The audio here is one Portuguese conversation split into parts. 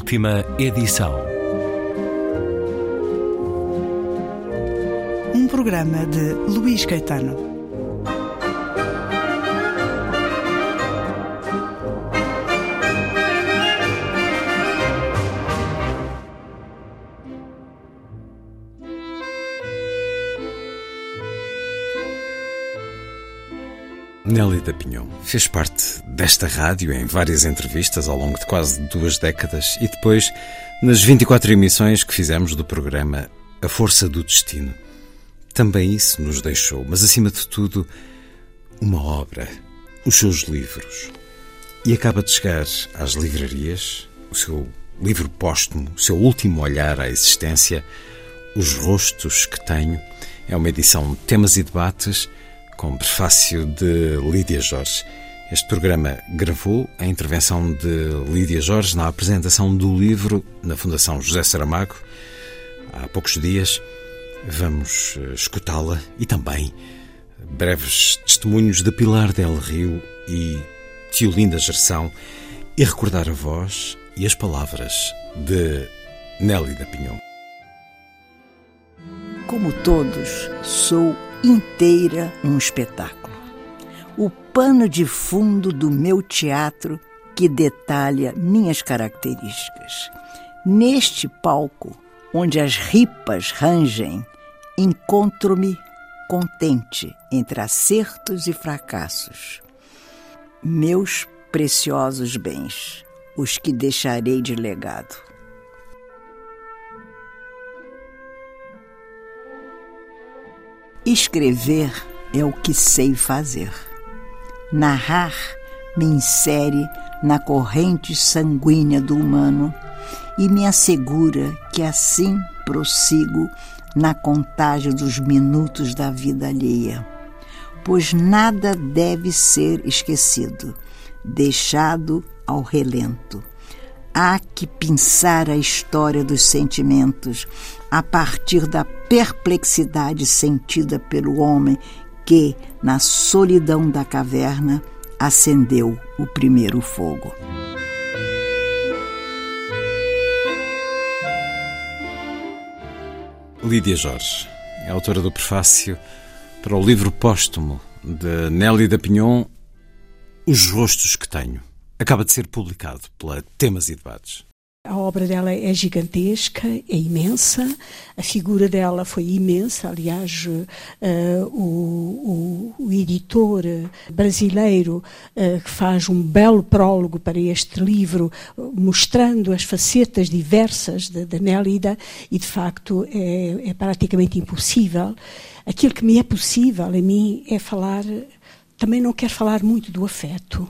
Última edição. Um programa de Luís Caetano. Nélida Pinhon fez parte desta rádio em várias entrevistas ao longo de quase duas décadas e depois nas 24 emissões que fizemos do programa A Força do Destino. Também isso nos deixou, mas acima de tudo, uma obra, os seus livros. E acaba de chegar às livrarias o seu livro póstumo, o seu último olhar à existência, Os Rostos que Tenho. É uma edição de temas e debates com prefácio de Lídia Jorge. Este programa gravou a intervenção de Lídia Jorge na apresentação do livro na Fundação José Saramago há poucos dias. Vamos eh, escutá-la e também breves testemunhos de Pilar del Rio e Tiolinda Gerção e recordar a voz e as palavras de Nelly da Pinhon. Como todos, sou inteira um espetáculo. O pano de fundo do meu teatro que detalha minhas características. Neste palco, onde as ripas rangem, encontro-me contente entre acertos e fracassos. Meus preciosos bens, os que deixarei de legado. Escrever é o que sei fazer. Narrar me insere na corrente sanguínea do humano e me assegura que assim prossigo na contagem dos minutos da vida alheia. Pois nada deve ser esquecido, deixado ao relento. Há que pensar a história dos sentimentos a partir da perplexidade sentida pelo homem que, na solidão da caverna, acendeu o primeiro fogo. Lídia Jorge é autora do prefácio para o livro póstumo de Nelly da Pinhon, Os Rostos que Tenho acaba de ser publicado pela Temas e Debates. A obra dela é gigantesca, é imensa, a figura dela foi imensa. Aliás, uh, o, o, o, editor brasileiro uh, faz um belo prólogo para este livro, mostrando as facetas diversas da Nélida, e de facto é, é praticamente impossível. Aquilo que me é possível a mim é falar, também não quero falar muito do afeto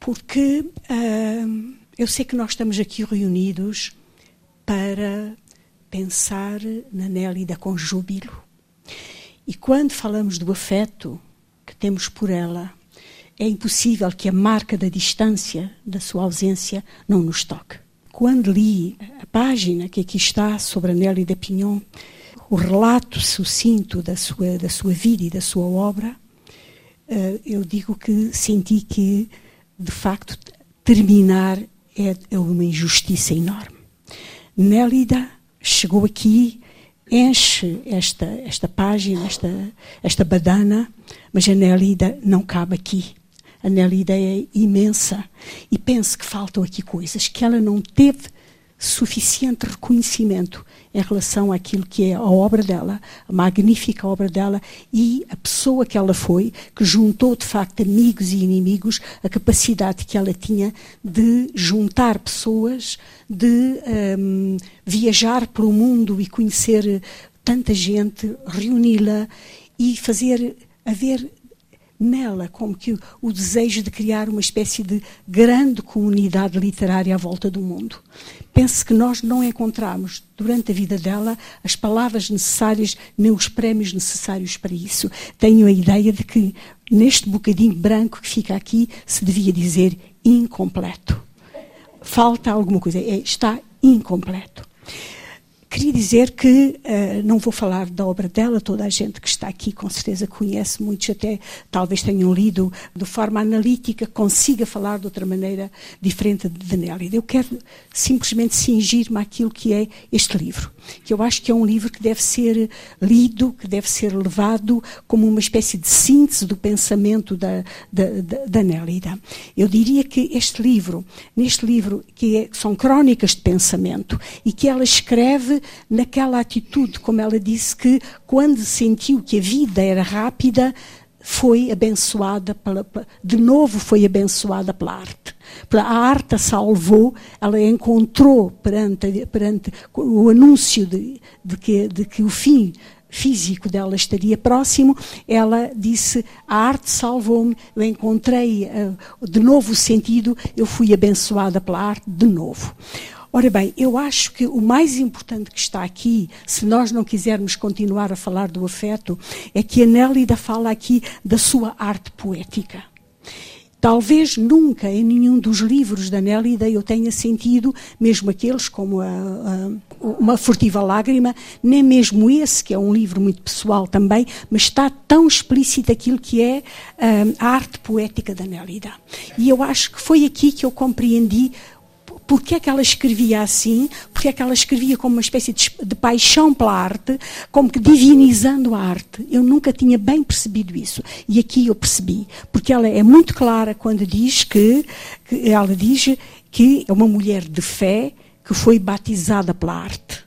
porque uh, eu sei que nós estamos aqui reunidos para pensar na Nélida com júbilo. E quando falamos do afeto que temos por ela, é impossível que a marca da distância, da sua ausência, não nos toque. Quando li a página que aqui está sobre a Nélida Pinhon, o relato sucinto da sua, da sua vida e da sua obra, uh, eu digo que senti que de facto, terminar é, é uma injustiça enorme. Nélida chegou aqui, enche esta, esta página, esta, esta badana, mas a Nélida não cabe aqui. A Nélida é imensa e penso que faltam aqui coisas que ela não teve suficiente reconhecimento em relação àquilo que é a obra dela, a magnífica obra dela e a pessoa que ela foi, que juntou de facto amigos e inimigos, a capacidade que ela tinha de juntar pessoas, de um, viajar pelo mundo e conhecer tanta gente, reuni-la e fazer haver nela como que o desejo de criar uma espécie de grande comunidade literária à volta do mundo. Penso que nós não encontramos, durante a vida dela, as palavras necessárias, nem os prémios necessários para isso. Tenho a ideia de que, neste bocadinho branco que fica aqui, se devia dizer incompleto. Falta alguma coisa, é, está incompleto. Queria dizer que uh, não vou falar da obra dela, toda a gente que está aqui com certeza conhece, muitos até talvez tenham lido de forma analítica, consiga falar de outra maneira diferente de Nélida. Eu quero simplesmente cingir-me àquilo que é este livro, que eu acho que é um livro que deve ser lido, que deve ser levado como uma espécie de síntese do pensamento da, da, da, da Nélida. Eu diria que este livro, neste livro, que é, são crónicas de pensamento e que ela escreve naquela atitude, como ela disse, que quando sentiu que a vida era rápida, foi abençoada pela, de novo foi abençoada pela arte. A arte a salvou, ela encontrou perante, perante o anúncio de, de, que, de que o fim físico dela estaria próximo, ela disse: A arte salvou-me, eu encontrei uh, de novo o sentido, eu fui abençoada pela arte de novo. Ora bem, eu acho que o mais importante que está aqui, se nós não quisermos continuar a falar do afeto, é que a Nélida fala aqui da sua arte poética. Talvez nunca em nenhum dos livros da Nélida eu tenha sentido, mesmo aqueles como a, a, Uma Furtiva Lágrima, nem mesmo esse, que é um livro muito pessoal também, mas está tão explícito aquilo que é a, a arte poética da Nélida. E eu acho que foi aqui que eu compreendi porque é que ela escrevia assim, porque é que ela escrevia como uma espécie de, de, paixão pela arte, como que divinizando a arte. Eu nunca tinha bem percebido isso. E aqui eu percebi, porque ela é muito clara quando diz que, que ela diz que é uma mulher de fé que foi batizada pela arte.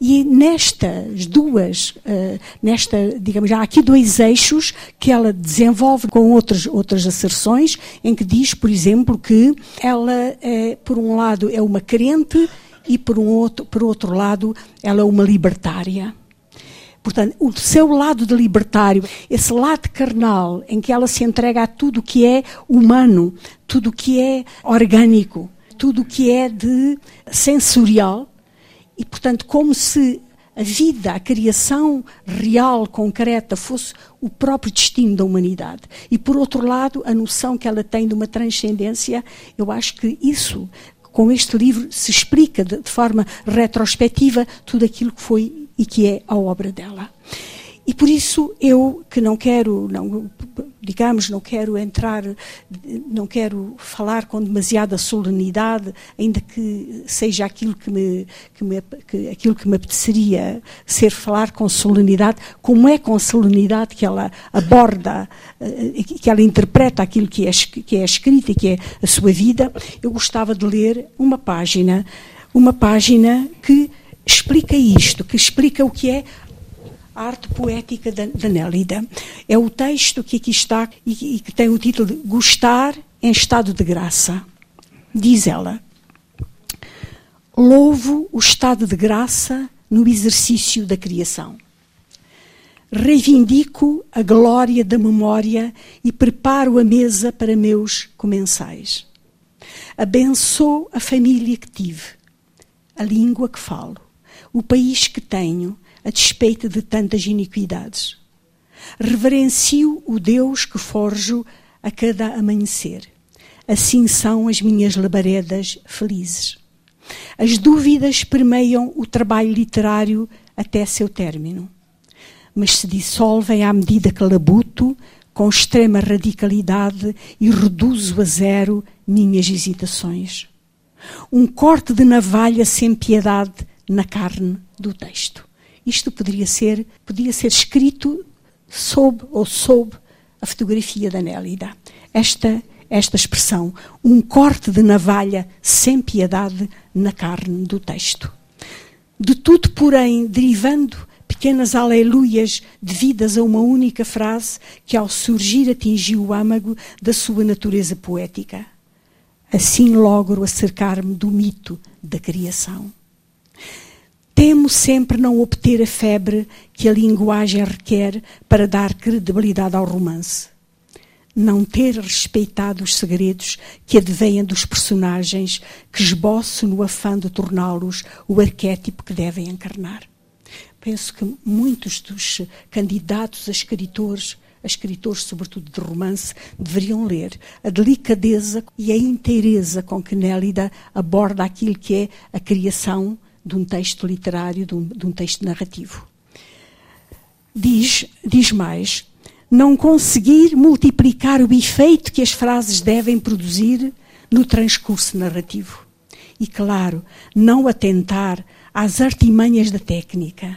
E nestas duas, uh, nesta, digamos, há aqui dois eixos que ela desenvolve com outras, outras asserções, em que diz, por exemplo, que ela, é, por um lado, é uma crente e, por, um outro, por outro lado, ela é uma libertária. Portanto, o seu lado de libertário, esse lado carnal, em que ela se entrega a tudo que é humano, tudo que é orgânico, tudo que é de sensorial, e, portanto, como se a vida, a criação real, concreta, fosse o próprio destino da humanidade. E, por outro lado, a noção que ela tem de uma transcendência, eu acho que isso, com este livro, se explica de, de forma retrospectiva tudo aquilo que foi e que é a obra dela. E por isso eu que não quero, não, digamos, não quero entrar, não quero falar com demasiada solenidade, ainda que seja aquilo que me, que me, que, aquilo que me apeteceria ser falar com solenidade, como é com solenidade que ela aborda, eh, que ela interpreta aquilo que é, que é escrito e que é a sua vida, eu gostava de ler uma página, uma página que explica isto, que explica o que é a arte poética da, da Nélida. É o texto que aqui está e, e que tem o título de Gostar em estado de graça. Diz ela: Louvo o estado de graça no exercício da criação. Reivindico a glória da memória e preparo a mesa para meus comensais. Abençoo a família que tive, a língua que falo, o país que tenho, a despeito de tantas iniquidades. Reverencio o Deus que forjo a cada amanhecer. Assim são as minhas labaredas felizes. As dúvidas permeiam o trabalho literário até seu término, mas se dissolvem à medida que labuto com extrema radicalidade e reduzo a zero minhas hesitações. Um corte de navalha sem piedade na carne do texto. Isto poderia ser, podia ser escrito sob ou sob a fotografia da Nélida. Esta, esta expressão, um corte de navalha sem piedade na carne do texto. De tudo, porém, derivando pequenas aleluias devidas a uma única frase que, ao surgir, atingiu o âmago da sua natureza poética. Assim logro acercar-me do mito da criação. Temo sempre não obter a febre que a linguagem requer para dar credibilidade ao romance. Não ter respeitado os segredos que advêm dos personagens que esboço no afã de torná-los o arquétipo que devem encarnar. Penso que muitos dos candidatos a escritores, a escritores sobretudo de romance, deveriam ler a delicadeza e a inteireza com que Nélida aborda aquilo que é a criação de um texto literário, de um, de um texto narrativo. Diz, diz mais, não conseguir multiplicar o efeito que as frases devem produzir no transcurso narrativo. E, claro, não atentar às artimanhas da técnica.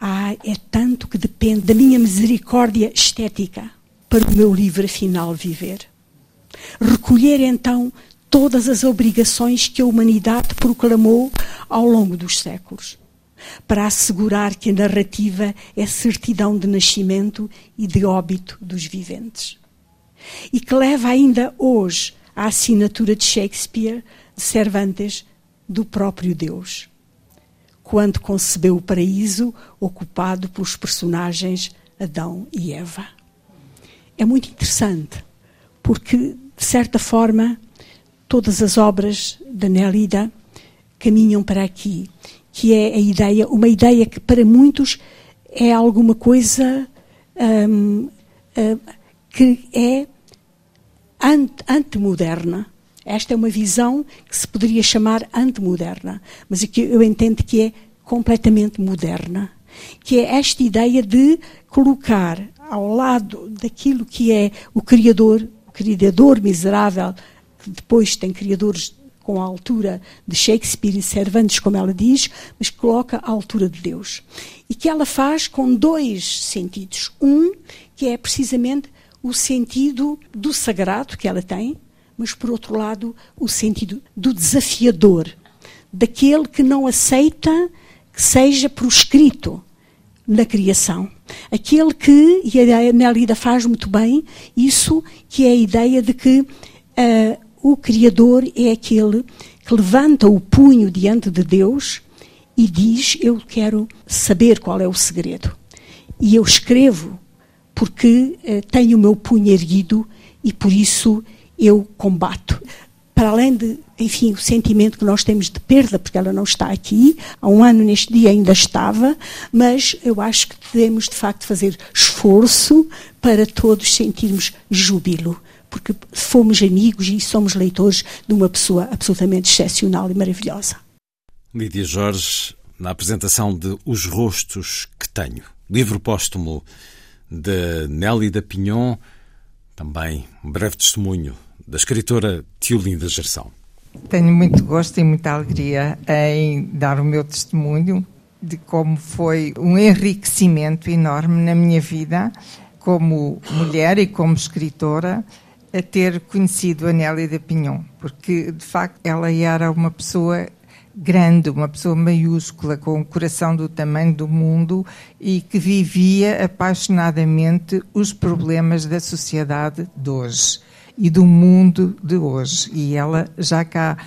Ah, é tanto que depende da minha misericórdia estética para o meu livre final viver. Recolher então todas as obrigações que a humanidade proclamou ao longo dos séculos, para assegurar que a narrativa é certidão de nascimento e de óbito dos viventes. E que leva ainda hoje à assinatura de Shakespeare, de Cervantes, do próprio Deus, quando concebeu o paraíso ocupado pelos personagens Adão e Eva. É muito interessante, porque, de certa forma, todas as obras da Nélida caminham para aqui, que é a ideia, uma ideia que para muitos é alguma coisa hum, hum, que é antemoderna. Esta é uma visão que se poderia chamar antemoderna, mas que eu entendo que é completamente moderna, que é esta ideia de colocar ao lado daquilo que é o Criador, o Criador miserável, que depois tem criadores com a altura de Shakespeare e Cervantes, como ela diz, mas coloca à altura de Deus. E que ela faz com dois sentidos. Um, que é precisamente o sentido do sagrado que ela tem, mas por outro lado, o sentido do desafiador, daquele que não aceita que seja proscrito na criação. Aquele que, e a Nelida faz muito bem, isso que é a ideia de que uh, o Criador é aquele que levanta o punho diante de Deus e diz: Eu quero saber qual é o segredo. E eu escrevo porque uh, tenho o meu punho erguido e por isso eu combato. Para além de, enfim, o sentimento que nós temos de perda, porque ela não está aqui, há um ano neste dia ainda estava, mas eu acho que devemos de facto fazer esforço para todos sentirmos júbilo, porque fomos amigos e somos leitores de uma pessoa absolutamente excepcional e maravilhosa. Lídia Jorge, na apresentação de Os Rostos que Tenho, livro póstumo de Nélida Pinhon, também um breve testemunho da escritora Tiolinda Gerção. Tenho muito gosto e muita alegria em dar o meu testemunho de como foi um enriquecimento enorme na minha vida como mulher e como escritora a ter conhecido a Nélida Pinhon, porque de facto ela era uma pessoa grande, uma pessoa maiúscula, com o um coração do tamanho do mundo e que vivia apaixonadamente os problemas da sociedade de hoje e do mundo de hoje. E ela já cá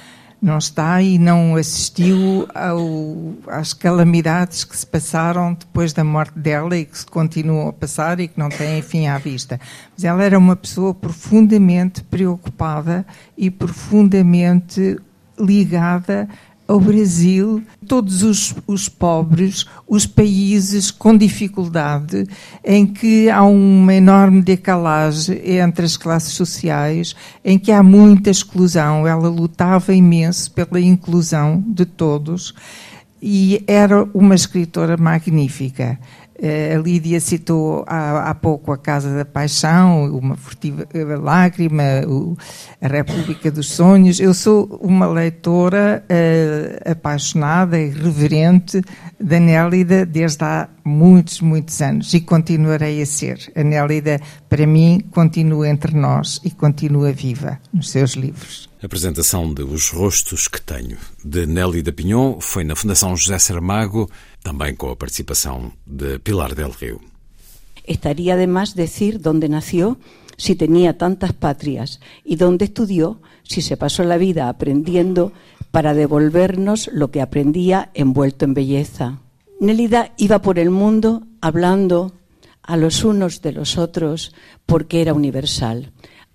não está e não assistiu ao, às calamidades que se passaram depois da morte dela e que se continuam a passar e que não têm fim à vista. Mas ela era uma pessoa profundamente preocupada e profundamente ligada ao Brasil, todos os, os, pobres, os países com dificuldade, em que há uma enorme decalagem entre as classes sociais, em que há muita exclusão. Ela lutava imenso pela inclusão de todos e era uma escritora magnífica. Eh, a Lídia citou há, há, pouco a Casa da Paixão, uma furtiva eh, lágrima, a República dos Sonhos. Eu sou uma leitora uh, apaixonada e reverente da Nélida desde há muitos, muitos anos e continuarei a ser. A Nélida, para mim, continua entre nós e continua viva nos seus livros. A apresentação de Os Rostos que Tenho, de Nélida Pinhon, foi na Fundação José Saramago también con la participación de Pilar del Río. Estaría además decir dónde nació, si tenía tantas patrias, y dónde estudió, si se pasó la vida aprendiendo para devolvernos lo que aprendía envuelto en belleza. Nélida iba por el mundo hablando a los unos de los otros porque era universal.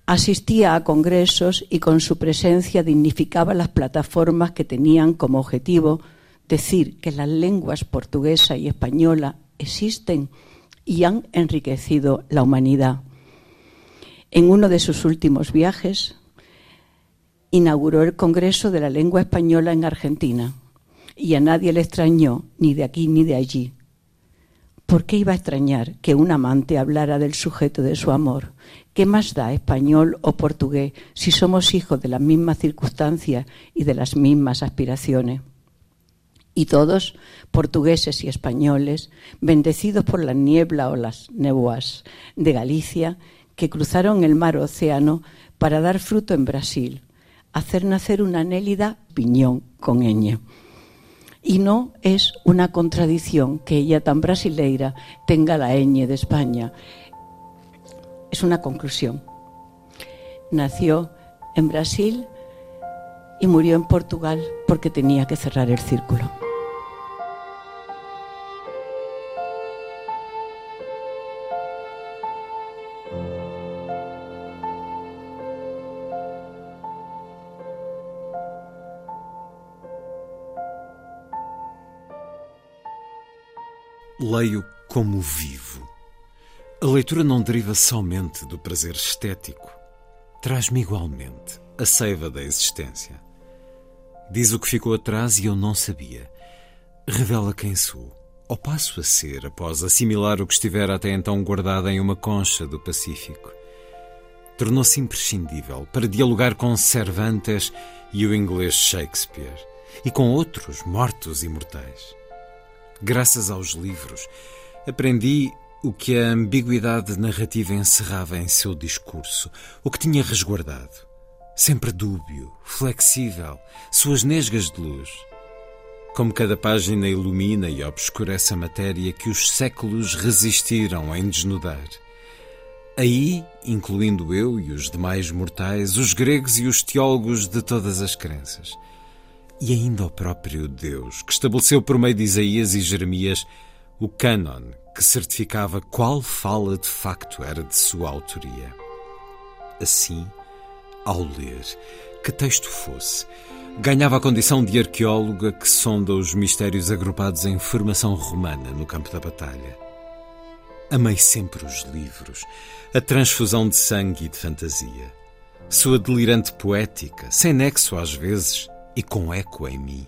Asistía a congresos y con su presencia dignificaba las plataformas que tenían como objetivo decir que las lenguas portuguesa y española existen y han enriquecido la humanidad. En uno de sus últimos viajes, inauguró el Congreso de la Lengua Española en Argentina y a nadie le extrañó, ni de aquí ni de allí. ¿Por qué iba a extrañar que un amante hablara del sujeto de su amor? ¿Qué más da español o portugués si somos hijos de las mismas circunstancias y de las mismas aspiraciones? Y todos, portugueses y españoles, bendecidos por la niebla o las nebuas de Galicia, que cruzaron el mar océano para dar fruto en Brasil, hacer nacer una anélida piñón con ñ. Y no es una contradicción que ella tan brasileira tenga la ñ de España. Es una conclusión. Nació en Brasil y murió en Portugal porque tenía que cerrar el círculo. Leio como vivo. A leitura não deriva somente do prazer estético. Traz-me igualmente a seiva da existência. Diz o que ficou atrás e eu não sabia. Revela quem sou, ou passo a ser após assimilar o que estivera até então guardado em uma concha do Pacífico. Tornou-se imprescindível para dialogar com Cervantes e o inglês Shakespeare, e com outros mortos imortais. Graças aos livros, aprendi o que a ambiguidade narrativa encerrava em seu discurso, o que tinha resguardado. Sempre dúbio, flexível, suas nesgas de luz. Como cada página ilumina e obscurece a matéria que os séculos resistiram em desnudar. Aí, incluindo eu e os demais mortais, os gregos e os teólogos de todas as crenças e ainda o próprio Deus, que estabeleceu por meio de Isaías e Jeremias o cânon que certificava qual fala de facto era de sua autoria. Assim, ao ler, que texto fosse, ganhava a condição de arqueóloga que sonda os mistérios agrupados em formação romana no campo da batalha. Amei sempre os livros, a transfusão de sangue e de fantasia. Sua delirante poética, sem nexo às vezes, e com eco em mim.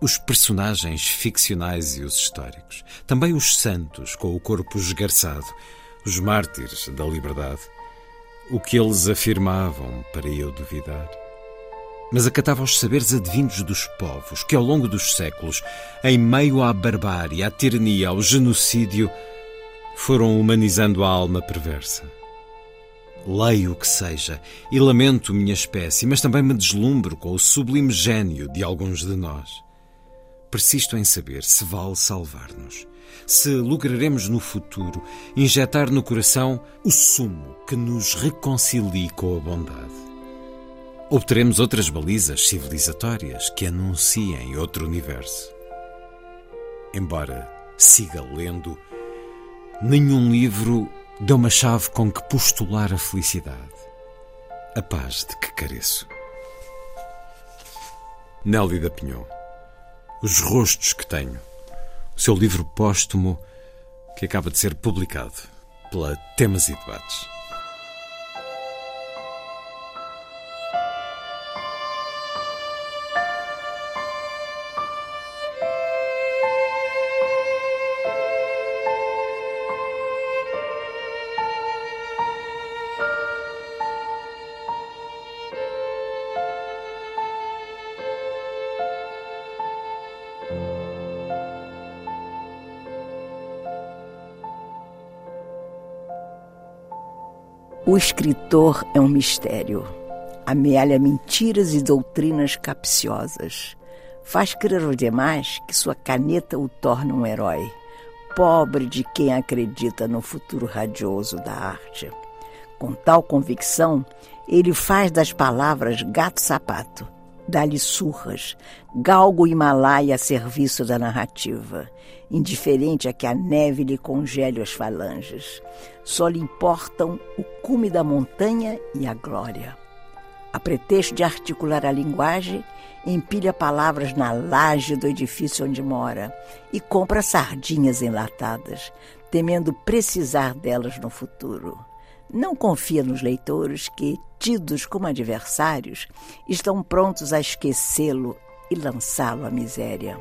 Os personagens ficcionais e os históricos, também os santos com o corpo esgarçado, os mártires da liberdade. O que eles afirmavam para eu duvidar. Mas acatava os saberes advindos dos povos que, ao longo dos séculos, em meio à barbárie, à tirania, ao genocídio, foram humanizando a alma perversa leio o que seja e lamento minha espécie, mas também me deslumbro com o sublime gênio de alguns de nós. Persisto em saber se vale salvar-nos, se lograremos no futuro injetar no coração o sumo que nos reconcilie com a bondade. Obteremos outras balizas civilizatórias que anunciem outro universo. Embora siga lendo, nenhum livro deu uma chave com que postular a felicidade, a paz de que careço. Nélida Pinhon, Os Rostos que Tenho, o seu livro póstumo que acaba de ser publicado pela Temas e Debates. O escritor é um mistério. Amealha mentiras e doutrinas capciosas. Faz crer aos demais que sua caneta o torna um herói. Pobre de quem acredita no futuro radioso da arte. Com tal convicção, ele faz das palavras gato-sapato, dá-lhe surras, galgo o Himalaia a serviço da narrativa, indiferente a que a neve lhe congele as falanges. Só lhe importam o cume da montanha e a glória. A pretexto de articular a linguagem, empilha palavras na laje do edifício onde mora e compra sardinhas enlatadas, temendo precisar delas no futuro. Não confia nos leitores que, tidos como adversários, estão prontos a esquecê-lo e lançá-lo à miséria.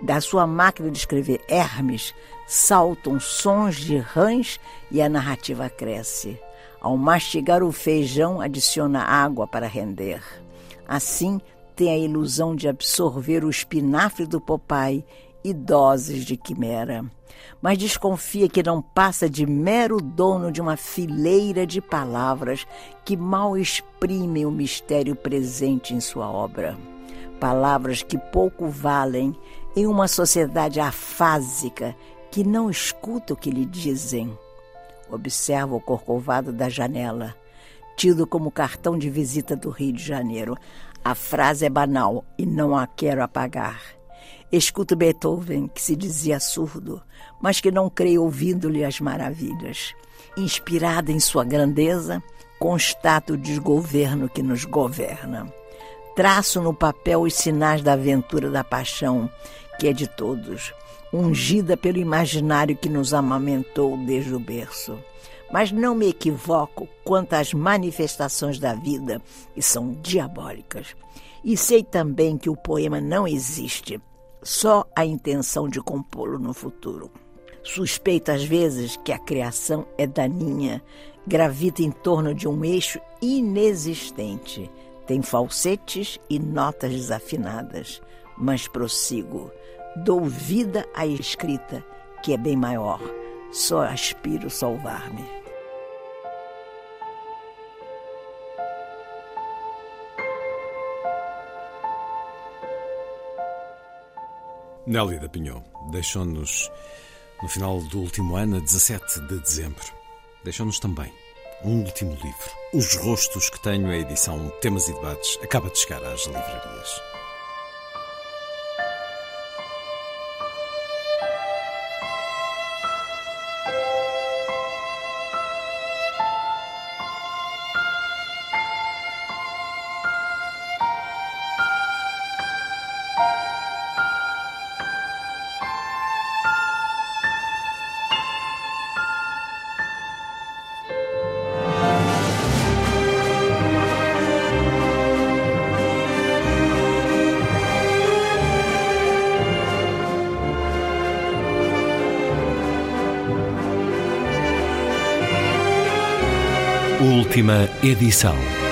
Da sua máquina de escrever Hermes saltam sons de rãs e a narrativa cresce. Ao mastigar o feijão, adiciona água para render. Assim, tem a ilusão de absorver o espinafre do Popeye e doses de quimera. Mas desconfia que não passa de mero dono de uma fileira de palavras que mal exprimem o mistério presente em sua obra. Palavras que pouco valem em uma sociedade afásica que não escuta o que lhe dizem. Observa o corcovado da janela, tido como cartão de visita do Rio de Janeiro. A frase é banal e não a quero apagar. Escuto Beethoven, que se dizia surdo, mas que não creio ouvindo-lhe as maravilhas. Inspirada em sua grandeza, constato o desgoverno que nos governa. Traço no papel os sinais da aventura da paixão, que é de todos, ungida pelo imaginário que nos amamentou desde o berço. Mas não me equivoco quanto às manifestações da vida, e são diabólicas. E sei também que o poema não existe, só a intenção de compô-lo no futuro. Suspeito às vezes que a criação é daninha, gravita em torno de um eixo inexistente, tem falsetes e notas desafinadas, mas prossigo. Dou vida à escrita, que é bem maior. Só aspiro salvar-me. Nélida Pinhon deixou-nos no final do último ano, a 17 de dezembro. Deixou-nos também um último livro. Os Rostos que tenho, a edição Temas e Debates, acaba de chegar às livrarias. Última edição.